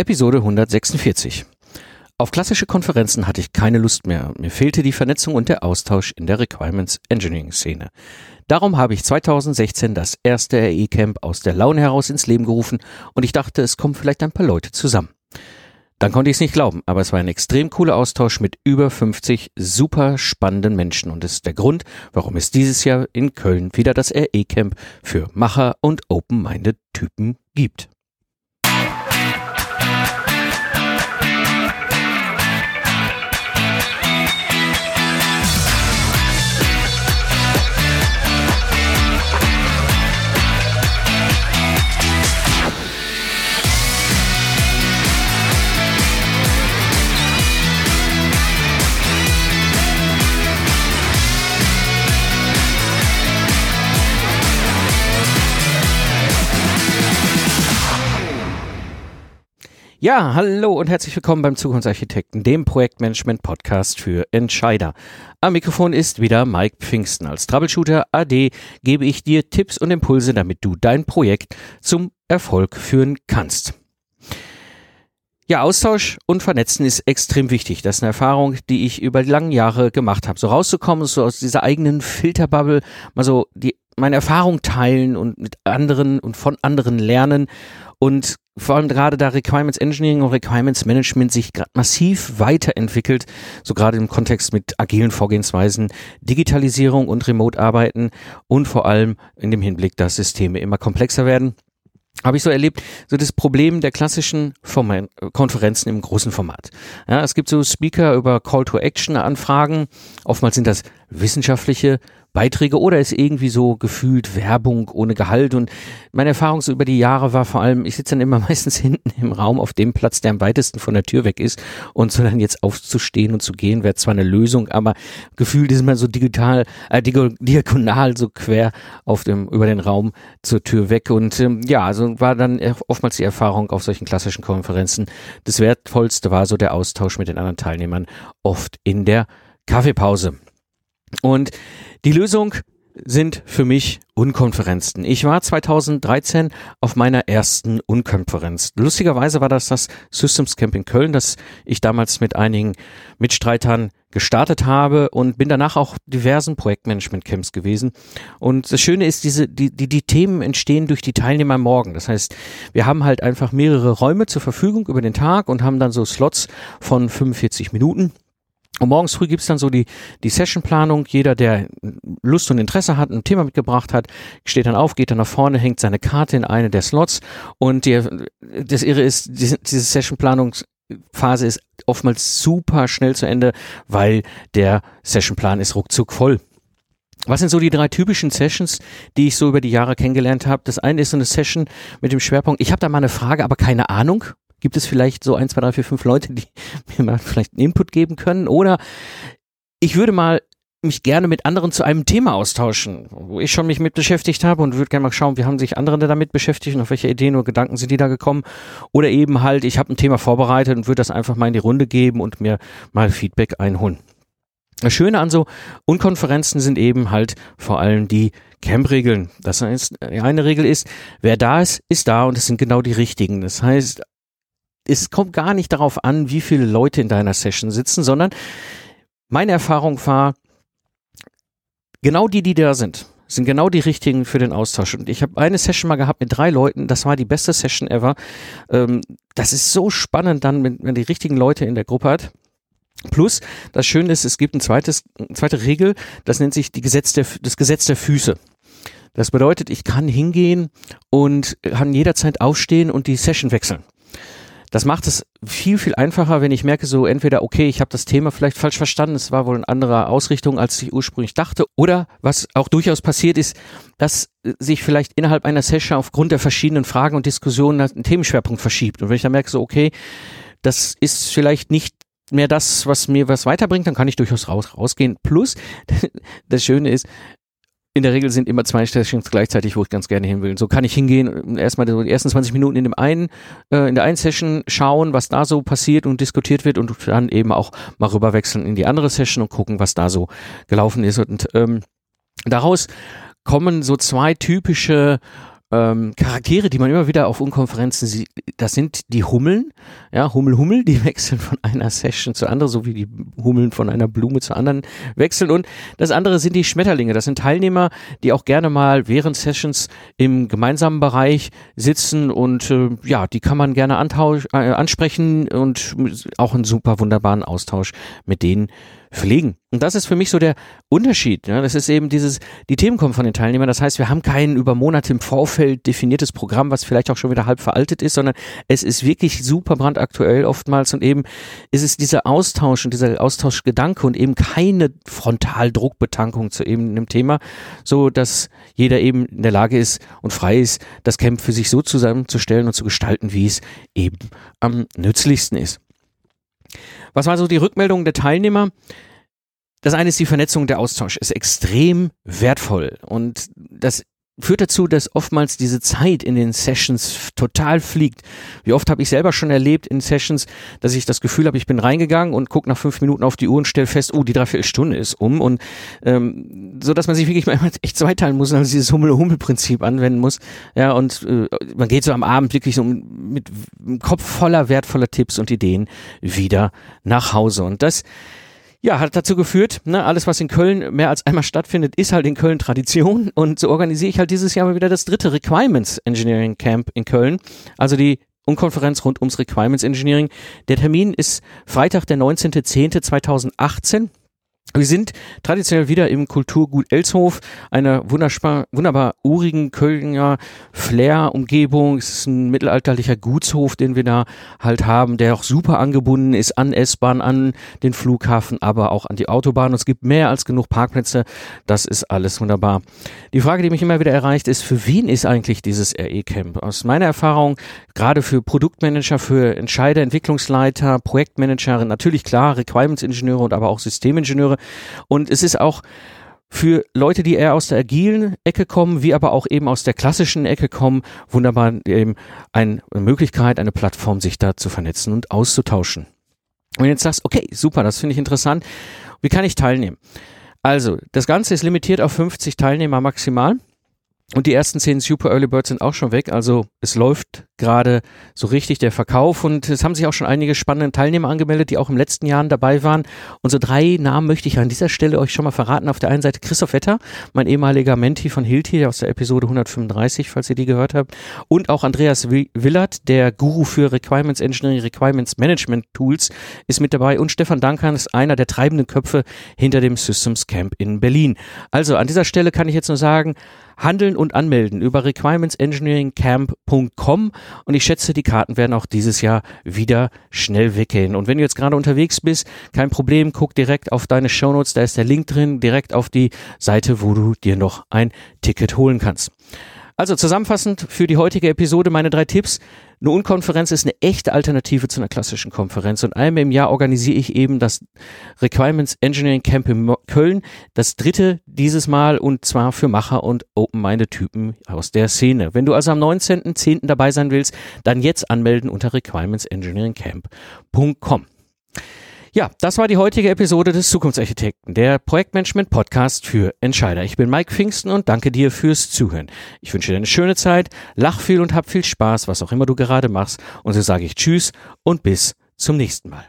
Episode 146. Auf klassische Konferenzen hatte ich keine Lust mehr. Mir fehlte die Vernetzung und der Austausch in der Requirements Engineering Szene. Darum habe ich 2016 das erste RE Camp aus der Laune heraus ins Leben gerufen und ich dachte, es kommen vielleicht ein paar Leute zusammen. Dann konnte ich es nicht glauben, aber es war ein extrem cooler Austausch mit über 50 super spannenden Menschen und es ist der Grund, warum es dieses Jahr in Köln wieder das RE Camp für Macher und Open-Minded Typen gibt. Ja, hallo und herzlich willkommen beim Zukunftsarchitekten, dem Projektmanagement Podcast für Entscheider. Am Mikrofon ist wieder Mike Pfingsten. Als Troubleshooter AD gebe ich dir Tipps und Impulse, damit du dein Projekt zum Erfolg führen kannst. Ja, Austausch und Vernetzen ist extrem wichtig. Das ist eine Erfahrung, die ich über die langen Jahre gemacht habe. So rauszukommen, so aus dieser eigenen Filterbubble, mal so die meine Erfahrung teilen und mit anderen und von anderen lernen und vor allem gerade da Requirements Engineering und Requirements Management sich gerade massiv weiterentwickelt, so gerade im Kontext mit agilen Vorgehensweisen, Digitalisierung und Remote-Arbeiten und vor allem in dem Hinblick, dass Systeme immer komplexer werden habe ich so erlebt, so das Problem der klassischen Format, Konferenzen im großen Format. Ja, es gibt so Speaker über Call to Action Anfragen. Oftmals sind das wissenschaftliche Beiträge oder ist irgendwie so gefühlt Werbung ohne Gehalt. Und meine Erfahrung so über die Jahre war vor allem, ich sitze dann immer meistens hinten im Raum auf dem Platz, der am weitesten von der Tür weg ist. Und so dann jetzt aufzustehen und zu gehen, wäre zwar eine Lösung, aber gefühlt ist man so digital, äh, diagonal so quer auf dem, über den Raum zur Tür weg. Und ähm, ja, also war dann oftmals die Erfahrung auf solchen klassischen Konferenzen. Das Wertvollste war so der Austausch mit den anderen Teilnehmern, oft in der Kaffeepause. Und die Lösung sind für mich Unkonferenzen. Ich war 2013 auf meiner ersten Unkonferenz. Lustigerweise war das das Systems Camp in Köln, das ich damals mit einigen Mitstreitern gestartet habe und bin danach auch diversen Projektmanagement Camps gewesen. Und das Schöne ist, diese, die, die, die Themen entstehen durch die Teilnehmer morgen. Das heißt, wir haben halt einfach mehrere Räume zur Verfügung über den Tag und haben dann so Slots von 45 Minuten und morgens früh gibt's dann so die, die Sessionplanung. Jeder, der Lust und Interesse hat, ein Thema mitgebracht hat, steht dann auf, geht dann nach vorne, hängt seine Karte in eine der Slots. Und die, das Irre ist, diese, diese Sessionplanungsphase ist oftmals super schnell zu Ende, weil der Sessionplan ist ruckzuck voll. Was sind so die drei typischen Sessions, die ich so über die Jahre kennengelernt habe? Das eine ist so eine Session mit dem Schwerpunkt, ich habe da mal eine Frage, aber keine Ahnung. Gibt es vielleicht so ein, zwei, drei, vier, fünf Leute, die mir mal vielleicht einen Input geben können? Oder ich würde mal mich gerne mit anderen zu einem Thema austauschen, wo ich schon mich mit beschäftigt habe und würde gerne mal schauen, wie haben sich andere damit beschäftigt und auf welche Ideen oder Gedanken sind die da gekommen. Oder eben halt, ich habe ein Thema vorbereitet und würde das einfach mal in die Runde geben und mir mal Feedback einholen. Das Schöne an so Unkonferenzen sind eben halt vor allem die Camp-Regeln. Das heißt, eine Regel ist, wer da ist, ist da und es sind genau die richtigen. Das heißt, es kommt gar nicht darauf an, wie viele Leute in deiner Session sitzen, sondern meine Erfahrung war, genau die, die da sind, sind genau die richtigen für den Austausch. Und ich habe eine Session mal gehabt mit drei Leuten, das war die beste Session ever. Ähm, das ist so spannend dann, wenn man die richtigen Leute in der Gruppe hat. Plus, das Schöne ist, es gibt ein zweites, eine zweite Regel, das nennt sich die Gesetz der, das Gesetz der Füße. Das bedeutet, ich kann hingehen und kann jederzeit aufstehen und die Session wechseln. Das macht es viel, viel einfacher, wenn ich merke, so entweder, okay, ich habe das Thema vielleicht falsch verstanden, es war wohl in anderer Ausrichtung, als ich ursprünglich dachte, oder was auch durchaus passiert ist, dass sich vielleicht innerhalb einer Session aufgrund der verschiedenen Fragen und Diskussionen ein Themenschwerpunkt verschiebt. Und wenn ich dann merke, so, okay, das ist vielleicht nicht mehr das, was mir was weiterbringt, dann kann ich durchaus raus, rausgehen. Plus, das Schöne ist, in der Regel sind immer zwei Sessions gleichzeitig, wo ich ganz gerne hin will. So kann ich hingehen, erstmal die ersten 20 Minuten in dem einen, äh, in der einen Session schauen, was da so passiert und diskutiert wird und dann eben auch mal rüberwechseln in die andere Session und gucken, was da so gelaufen ist. Und ähm, daraus kommen so zwei typische ähm, Charaktere, die man immer wieder auf Unkonferenzen sieht, das sind die Hummeln, ja, Hummel, Hummel, die wechseln von einer Session zur anderen, so wie die Hummeln von einer Blume zur anderen wechseln. Und das andere sind die Schmetterlinge. Das sind Teilnehmer, die auch gerne mal während Sessions im gemeinsamen Bereich sitzen und äh, ja, die kann man gerne äh, ansprechen und auch einen super wunderbaren Austausch mit denen pflegen. Und das ist für mich so der Unterschied. Ja? Das ist eben dieses, die Themen kommen von den Teilnehmern. Das heißt, wir haben kein über Monate im Vorfeld definiertes Programm, was vielleicht auch schon wieder halb veraltet ist, sondern es ist wirklich super brandaktuell oftmals und eben ist es dieser Austausch und dieser Austauschgedanke und eben keine Frontaldruckbetankung zu eben einem Thema, so dass jeder eben in der Lage ist und frei ist, das Camp für sich so zusammenzustellen und zu gestalten, wie es eben am nützlichsten ist. Was war so die Rückmeldung der Teilnehmer? Das eine ist die Vernetzung, der Austausch ist extrem wertvoll und das führt dazu, dass oftmals diese Zeit in den Sessions total fliegt. Wie oft habe ich selber schon erlebt in Sessions, dass ich das Gefühl habe, ich bin reingegangen und gucke nach fünf Minuten auf die Uhr und stelle fest, oh, die Dreiviertelstunde ist um und ähm, so, dass man sich wirklich mal echt zweiteilen muss und also dieses Hummel-Hummel-Prinzip anwenden muss. Ja, und äh, man geht so am Abend wirklich so mit einem Kopf voller wertvoller Tipps und Ideen wieder nach Hause. Und das ja, hat dazu geführt, ne, alles was in Köln mehr als einmal stattfindet, ist halt in Köln Tradition und so organisiere ich halt dieses Jahr mal wieder das dritte Requirements Engineering Camp in Köln. Also die Unkonferenz rund ums Requirements Engineering. Der Termin ist Freitag, der 19.10.2018. Wir sind traditionell wieder im Kulturgut Elshof, einer wunderbar, urigen Kölner Flair-Umgebung. Es ist ein mittelalterlicher Gutshof, den wir da halt haben, der auch super angebunden ist an S-Bahn, an den Flughafen, aber auch an die Autobahn. Und es gibt mehr als genug Parkplätze. Das ist alles wunderbar. Die Frage, die mich immer wieder erreicht, ist, für wen ist eigentlich dieses RE-Camp? Aus meiner Erfahrung, gerade für Produktmanager, für Entscheider, Entwicklungsleiter, Projektmanager, natürlich klar, Requirements-Ingenieure und aber auch Systemingenieure, und es ist auch für Leute, die eher aus der agilen Ecke kommen, wie aber auch eben aus der klassischen Ecke kommen, wunderbar eben eine Möglichkeit, eine Plattform, sich da zu vernetzen und auszutauschen. Und jetzt sagst, okay, super, das finde ich interessant. Wie kann ich teilnehmen? Also, das Ganze ist limitiert auf 50 Teilnehmer maximal. Und die ersten zehn Super Early Birds sind auch schon weg. Also es läuft gerade so richtig der Verkauf und es haben sich auch schon einige spannende Teilnehmer angemeldet, die auch im letzten Jahren dabei waren. Unsere drei Namen möchte ich an dieser Stelle euch schon mal verraten. Auf der einen Seite Christoph Wetter, mein ehemaliger Menti von Hilti aus der Episode 135, falls ihr die gehört habt. Und auch Andreas Willert, der Guru für Requirements Engineering, Requirements Management Tools, ist mit dabei. Und Stefan Duncan ist einer der treibenden Köpfe hinter dem Systems Camp in Berlin. Also an dieser Stelle kann ich jetzt nur sagen, handeln und anmelden über requirementsengineeringcamp.com und ich schätze, die Karten werden auch dieses Jahr wieder schnell weggehen. Und wenn du jetzt gerade unterwegs bist, kein Problem, guck direkt auf deine Shownotes, da ist der Link drin, direkt auf die Seite, wo du dir noch ein Ticket holen kannst. Also zusammenfassend für die heutige Episode meine drei Tipps. Eine Unkonferenz ist eine echte Alternative zu einer klassischen Konferenz und einmal im Jahr organisiere ich eben das Requirements Engineering Camp in Köln, das dritte dieses Mal und zwar für Macher und Open-Minded Typen aus der Szene. Wenn du also am 19.10. dabei sein willst, dann jetzt anmelden unter requirementsengineeringcamp.com. Ja, das war die heutige Episode des Zukunftsarchitekten, der Projektmanagement-Podcast für Entscheider. Ich bin Mike Pfingsten und danke dir fürs Zuhören. Ich wünsche dir eine schöne Zeit, lach viel und hab viel Spaß, was auch immer du gerade machst. Und so sage ich Tschüss und bis zum nächsten Mal.